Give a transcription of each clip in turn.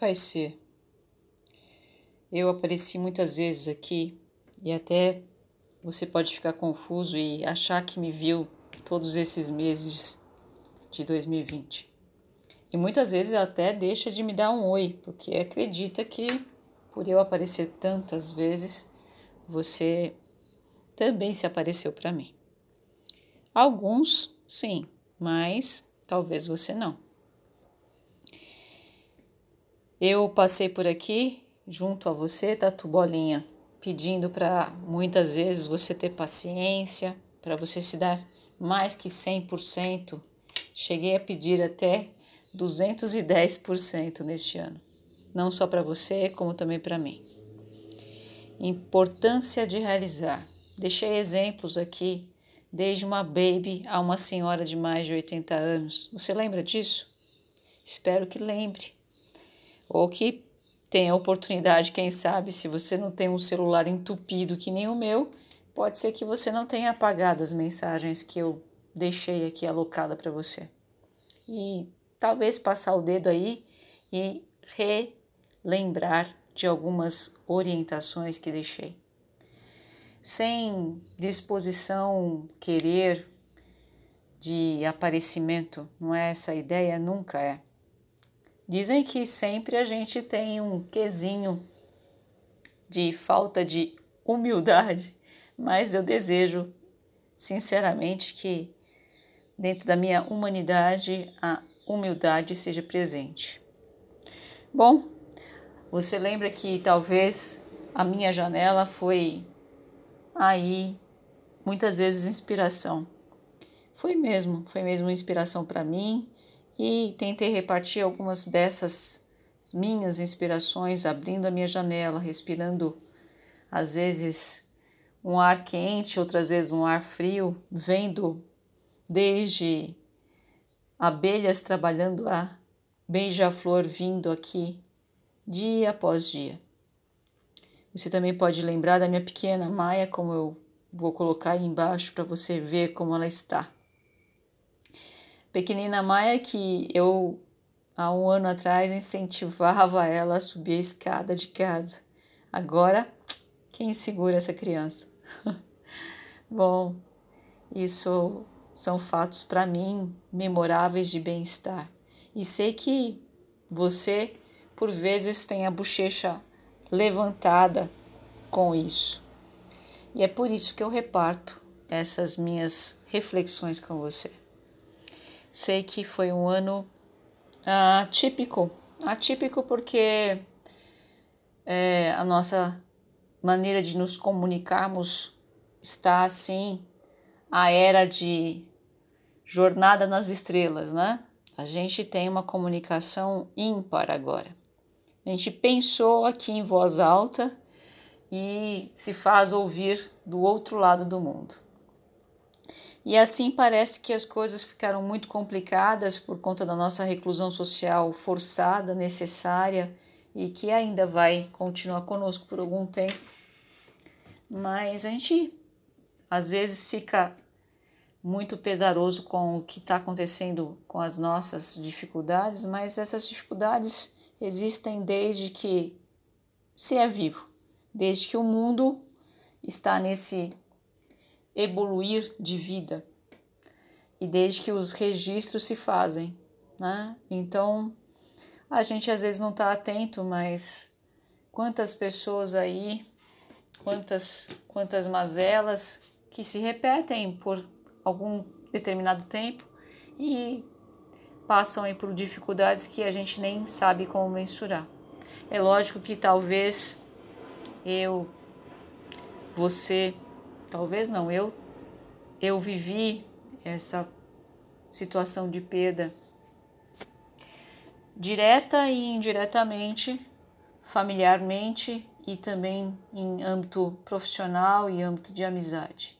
vai ser? Eu apareci muitas vezes aqui e até você pode ficar confuso e achar que me viu todos esses meses de 2020. E muitas vezes até deixa de me dar um oi, porque acredita que por eu aparecer tantas vezes, você também se apareceu para mim. Alguns, sim, mas talvez você não. Eu passei por aqui junto a você, Tatu Bolinha, pedindo para muitas vezes você ter paciência, para você se dar mais que 100%. Cheguei a pedir até 210% neste ano, não só para você, como também para mim. Importância de realizar. Deixei exemplos aqui, desde uma baby a uma senhora de mais de 80 anos. Você lembra disso? Espero que lembre. Ou que tenha a oportunidade, quem sabe, se você não tem um celular entupido que nem o meu, pode ser que você não tenha apagado as mensagens que eu deixei aqui alocada para você. E talvez passar o dedo aí e relembrar de algumas orientações que deixei sem disposição, querer de aparecimento, não é essa a ideia? Nunca é. Dizem que sempre a gente tem um quesinho de falta de humildade, mas eu desejo sinceramente que dentro da minha humanidade a humildade seja presente. Bom, você lembra que talvez a minha janela foi aí muitas vezes inspiração. Foi mesmo, foi mesmo inspiração para mim e tentei repartir algumas dessas minhas inspirações abrindo a minha janela, respirando às vezes um ar quente, outras vezes um ar frio, vendo desde abelhas trabalhando a beija-flor vindo aqui dia após dia. Você também pode lembrar da minha pequena Maia, como eu vou colocar aí embaixo para você ver como ela está. Pequenina Maia que eu há um ano atrás incentivava ela a subir a escada de casa. Agora, quem segura essa criança? Bom, isso são fatos para mim memoráveis de bem-estar. E sei que você, por vezes, tem a bochecha levantada com isso. E é por isso que eu reparto essas minhas reflexões com você. Sei que foi um ano atípico atípico porque é, a nossa maneira de nos comunicarmos está assim a era de jornada nas estrelas, né? A gente tem uma comunicação ímpar agora. A gente pensou aqui em voz alta e se faz ouvir do outro lado do mundo. E assim parece que as coisas ficaram muito complicadas por conta da nossa reclusão social forçada, necessária e que ainda vai continuar conosco por algum tempo. Mas a gente às vezes fica muito pesaroso com o que está acontecendo com as nossas dificuldades, mas essas dificuldades existem desde que se é vivo, desde que o mundo está nesse evoluir de vida e desde que os registros se fazem, né? Então a gente às vezes não está atento, mas quantas pessoas aí, quantas quantas mazelas que se repetem por algum determinado tempo e passam aí por dificuldades que a gente nem sabe como mensurar. É lógico que talvez eu, você, talvez não, eu, eu vivi essa situação de perda direta e indiretamente, familiarmente e também em âmbito profissional e âmbito de amizade.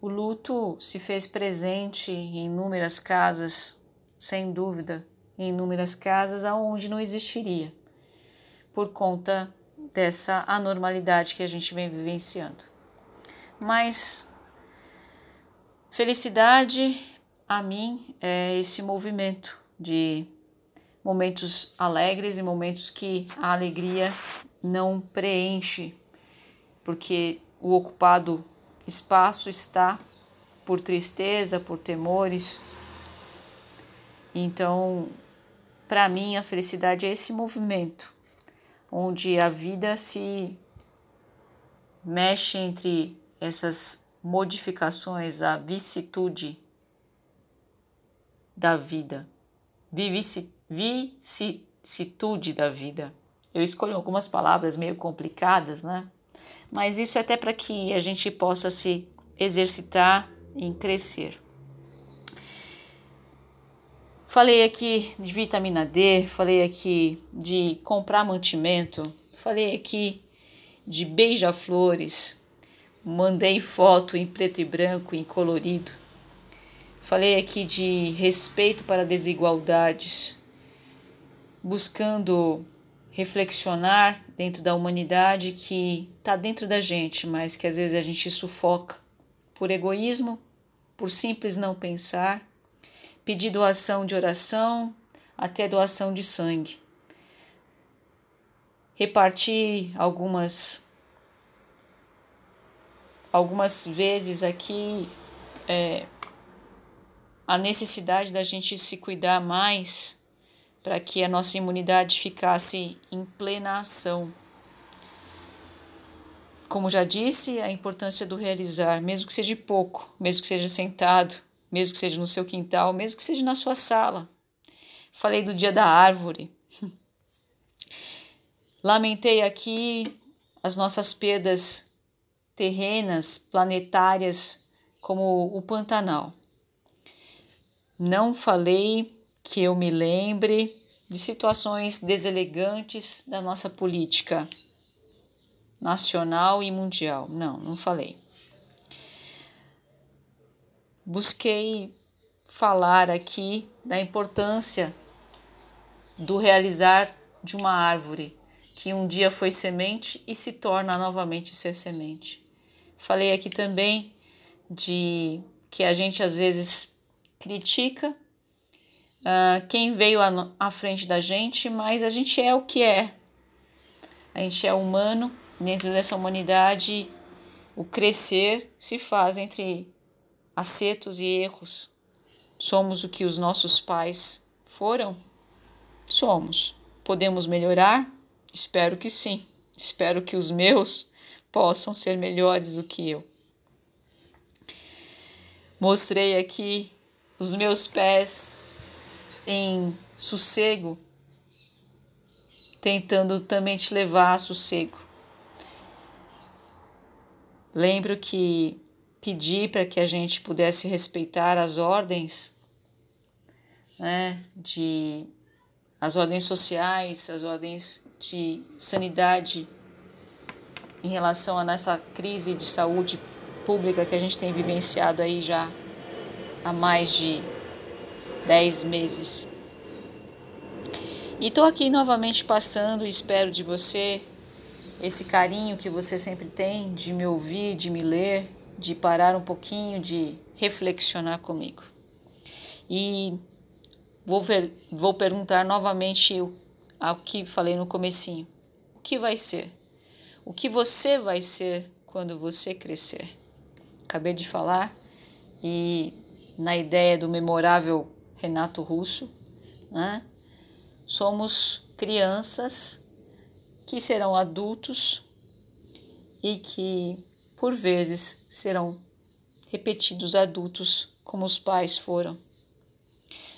O luto se fez presente em inúmeras casas sem dúvida, em inúmeras casas aonde não existiria, por conta dessa anormalidade que a gente vem vivenciando. Mas felicidade a mim é esse movimento de momentos alegres e momentos que a alegria não preenche, porque o ocupado espaço está por tristeza, por temores. Então, para mim, a felicidade é esse movimento onde a vida se mexe entre essas modificações, a vicissitude da vida, vicissitude da vida. Eu escolho algumas palavras meio complicadas, né? Mas isso é até para que a gente possa se exercitar em crescer. Falei aqui de vitamina D, falei aqui de comprar mantimento, falei aqui de beija-flores, mandei foto em preto e branco, em colorido. Falei aqui de respeito para desigualdades, buscando reflexionar dentro da humanidade que está dentro da gente, mas que às vezes a gente sufoca por egoísmo, por simples não pensar pedir doação de oração até doação de sangue. Reparti algumas algumas vezes aqui é, a necessidade da gente se cuidar mais para que a nossa imunidade ficasse em plena ação. Como já disse, a importância do realizar, mesmo que seja pouco, mesmo que seja sentado, mesmo que seja no seu quintal, mesmo que seja na sua sala. Falei do dia da árvore. Lamentei aqui as nossas perdas terrenas, planetárias, como o Pantanal. Não falei que eu me lembre de situações deselegantes da nossa política nacional e mundial. Não, não falei busquei falar aqui da importância do realizar de uma árvore que um dia foi semente e se torna novamente ser semente. Falei aqui também de que a gente às vezes critica uh, quem veio à, à frente da gente, mas a gente é o que é. A gente é humano, dentro dessa humanidade, o crescer se faz entre acertos e erros. Somos o que os nossos pais foram? Somos. Podemos melhorar? Espero que sim. Espero que os meus possam ser melhores do que eu. Mostrei aqui os meus pés em sossego, tentando também te levar a sossego. Lembro que pedir para que a gente pudesse respeitar as ordens, né, de as ordens sociais, as ordens de sanidade em relação a nessa crise de saúde pública que a gente tem vivenciado aí já há mais de 10 meses. E estou aqui novamente passando e espero de você esse carinho que você sempre tem de me ouvir, de me ler, de parar um pouquinho, de reflexionar comigo. E vou, vou perguntar novamente o, ao que falei no comecinho. O que vai ser? O que você vai ser quando você crescer? Acabei de falar e na ideia do memorável Renato Russo, né? Somos crianças que serão adultos e que por vezes serão repetidos adultos como os pais foram.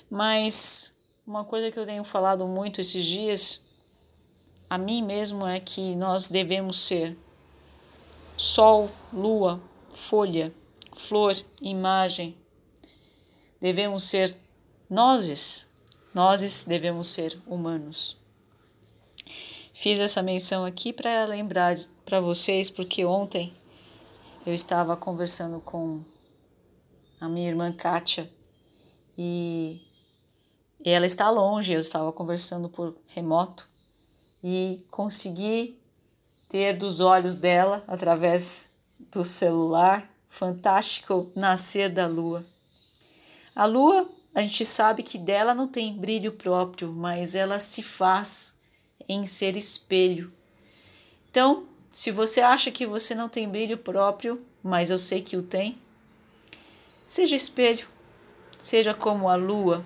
Mas uma coisa que eu tenho falado muito esses dias a mim mesmo é que nós devemos ser sol, lua, folha, flor, imagem. Devemos ser nozes, nozes devemos ser humanos. Fiz essa menção aqui para lembrar para vocês, porque ontem eu estava conversando com a minha irmã Kátia e ela está longe, eu estava conversando por remoto e consegui ter dos olhos dela, através do celular, fantástico nascer da lua. A lua a gente sabe que dela não tem brilho próprio, mas ela se faz em ser espelho. Então, se você acha que você não tem brilho próprio, mas eu sei que o tem, seja espelho, seja como a lua,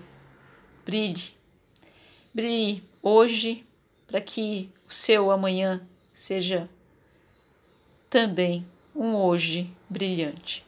brilhe. Brilhe hoje para que o seu amanhã seja também um hoje brilhante.